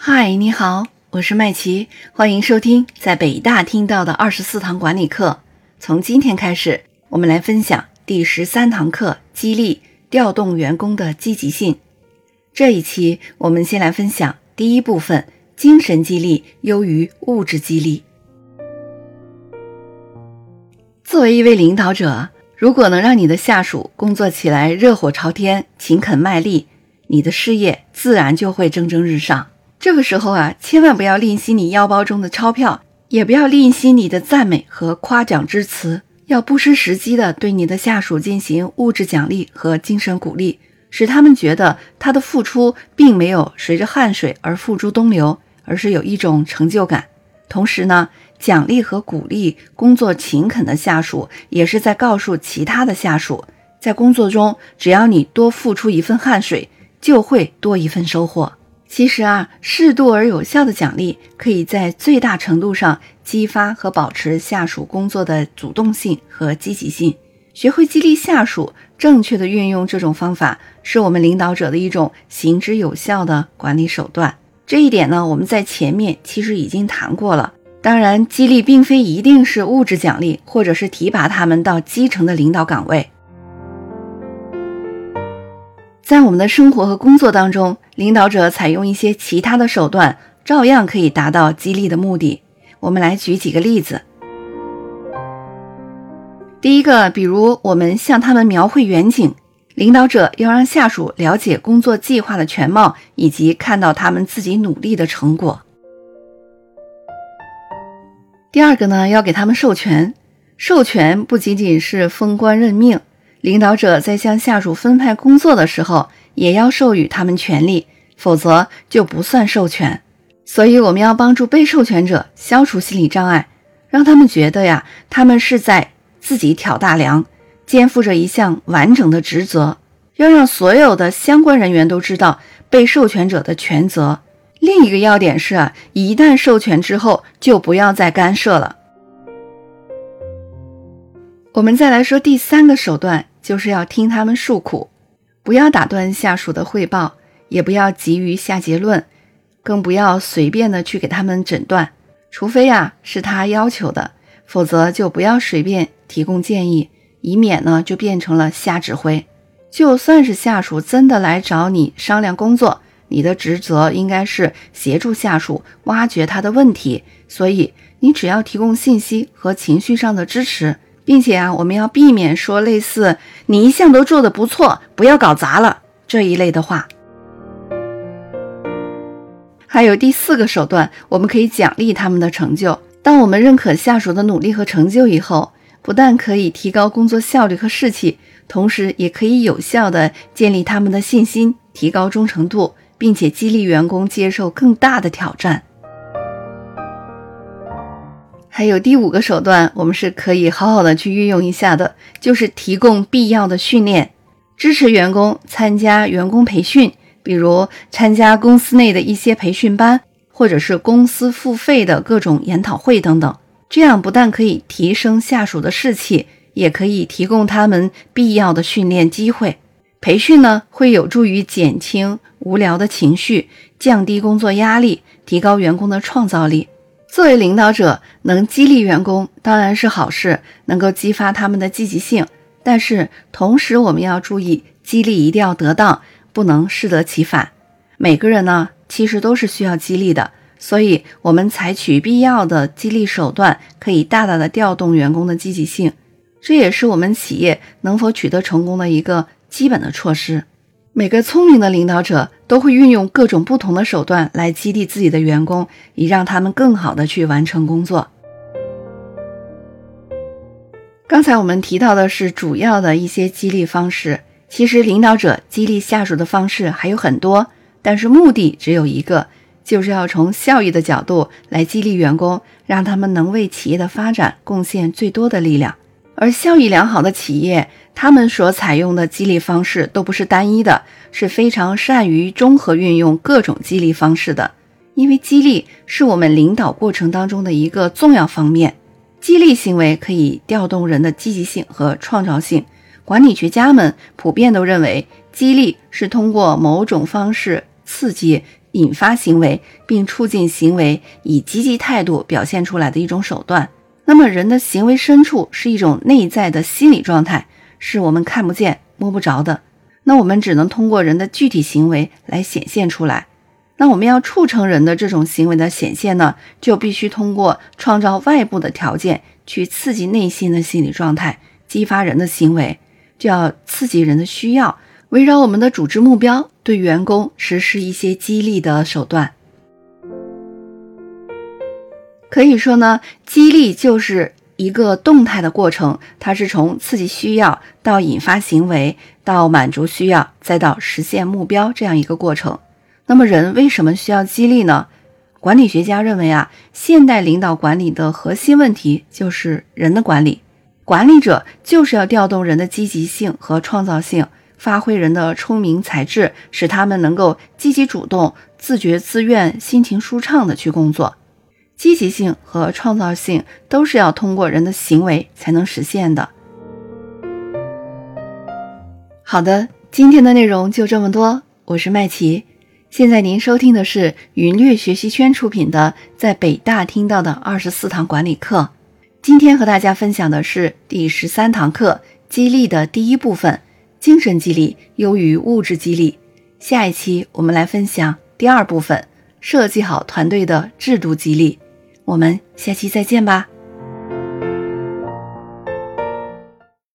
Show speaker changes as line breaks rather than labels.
嗨，你好，我是麦琪，欢迎收听在北大听到的二十四堂管理课。从今天开始，我们来分享第十三堂课：激励调动员工的积极性。这一期我们先来分享第一部分：精神激励优于物质激励。作为一位领导者，如果能让你的下属工作起来热火朝天、勤恳卖力，你的事业自然就会蒸蒸日上。这个时候啊，千万不要吝惜你腰包中的钞票，也不要吝惜你的赞美和夸奖之词，要不失时机的对你的下属进行物质奖励和精神鼓励，使他们觉得他的付出并没有随着汗水而付诸东流，而是有一种成就感。同时呢，奖励和鼓励工作勤恳的下属，也是在告诉其他的下属，在工作中，只要你多付出一份汗水，就会多一份收获。其实啊，适度而有效的奖励，可以在最大程度上激发和保持下属工作的主动性和积极性。学会激励下属，正确的运用这种方法，是我们领导者的一种行之有效的管理手段。这一点呢，我们在前面其实已经谈过了。当然，激励并非一定是物质奖励，或者是提拔他们到基层的领导岗位。在我们的生活和工作当中，领导者采用一些其他的手段，照样可以达到激励的目的。我们来举几个例子。第一个，比如我们向他们描绘远景，领导者要让下属了解工作计划的全貌，以及看到他们自己努力的成果。第二个呢，要给他们授权，授权不仅仅是封官任命。领导者在向下属分派工作的时候，也要授予他们权利，否则就不算授权。所以，我们要帮助被授权者消除心理障碍，让他们觉得呀，他们是在自己挑大梁，肩负着一项完整的职责。要让所有的相关人员都知道被授权者的权责。另一个要点是啊，一旦授权之后，就不要再干涉了。我们再来说第三个手段。就是要听他们诉苦，不要打断下属的汇报，也不要急于下结论，更不要随便的去给他们诊断，除非啊是他要求的，否则就不要随便提供建议，以免呢就变成了瞎指挥。就算是下属真的来找你商量工作，你的职责应该是协助下属挖掘他的问题，所以你只要提供信息和情绪上的支持。并且啊，我们要避免说类似“你一向都做得不错，不要搞砸了”这一类的话。还有第四个手段，我们可以奖励他们的成就。当我们认可下属的努力和成就以后，不但可以提高工作效率和士气，同时也可以有效的建立他们的信心，提高忠诚度，并且激励员工接受更大的挑战。还有第五个手段，我们是可以好好的去运用一下的，就是提供必要的训练，支持员工参加员工培训，比如参加公司内的一些培训班，或者是公司付费的各种研讨会等等。这样不但可以提升下属的士气，也可以提供他们必要的训练机会。培训呢，会有助于减轻无聊的情绪，降低工作压力，提高员工的创造力。作为领导者，能激励员工当然是好事，能够激发他们的积极性。但是同时，我们要注意，激励一定要得当，不能适得其反。每个人呢，其实都是需要激励的，所以我们采取必要的激励手段，可以大大的调动员工的积极性。这也是我们企业能否取得成功的一个基本的措施。每个聪明的领导者都会运用各种不同的手段来激励自己的员工，以让他们更好的去完成工作。刚才我们提到的是主要的一些激励方式，其实领导者激励下属的方式还有很多，但是目的只有一个，就是要从效益的角度来激励员工，让他们能为企业的发展贡献最多的力量。而效益良好的企业，他们所采用的激励方式都不是单一的，是非常善于综合运用各种激励方式的。因为激励是我们领导过程当中的一个重要方面，激励行为可以调动人的积极性和创造性。管理学家们普遍都认为，激励是通过某种方式刺激、引发行为，并促进行为以积极态度表现出来的一种手段。那么，人的行为深处是一种内在的心理状态，是我们看不见、摸不着的。那我们只能通过人的具体行为来显现出来。那我们要促成人的这种行为的显现呢，就必须通过创造外部的条件去刺激内心的心理状态，激发人的行为，就要刺激人的需要，围绕我们的组织目标，对员工实施一些激励的手段。可以说呢，激励就是一个动态的过程，它是从刺激需要到引发行为，到满足需要，再到实现目标这样一个过程。那么人为什么需要激励呢？管理学家认为啊，现代领导管理的核心问题就是人的管理。管理者就是要调动人的积极性和创造性，发挥人的聪明才智，使他们能够积极主动、自觉自愿、心情舒畅的去工作。积极性和创造性都是要通过人的行为才能实现的。好的，今天的内容就这么多，我是麦琪。现在您收听的是云略学习圈出品的《在北大听到的二十四堂管理课》。今天和大家分享的是第十三堂课——激励的第一部分：精神激励优于物质激励。下一期我们来分享第二部分：设计好团队的制度激励。我们下期再见吧。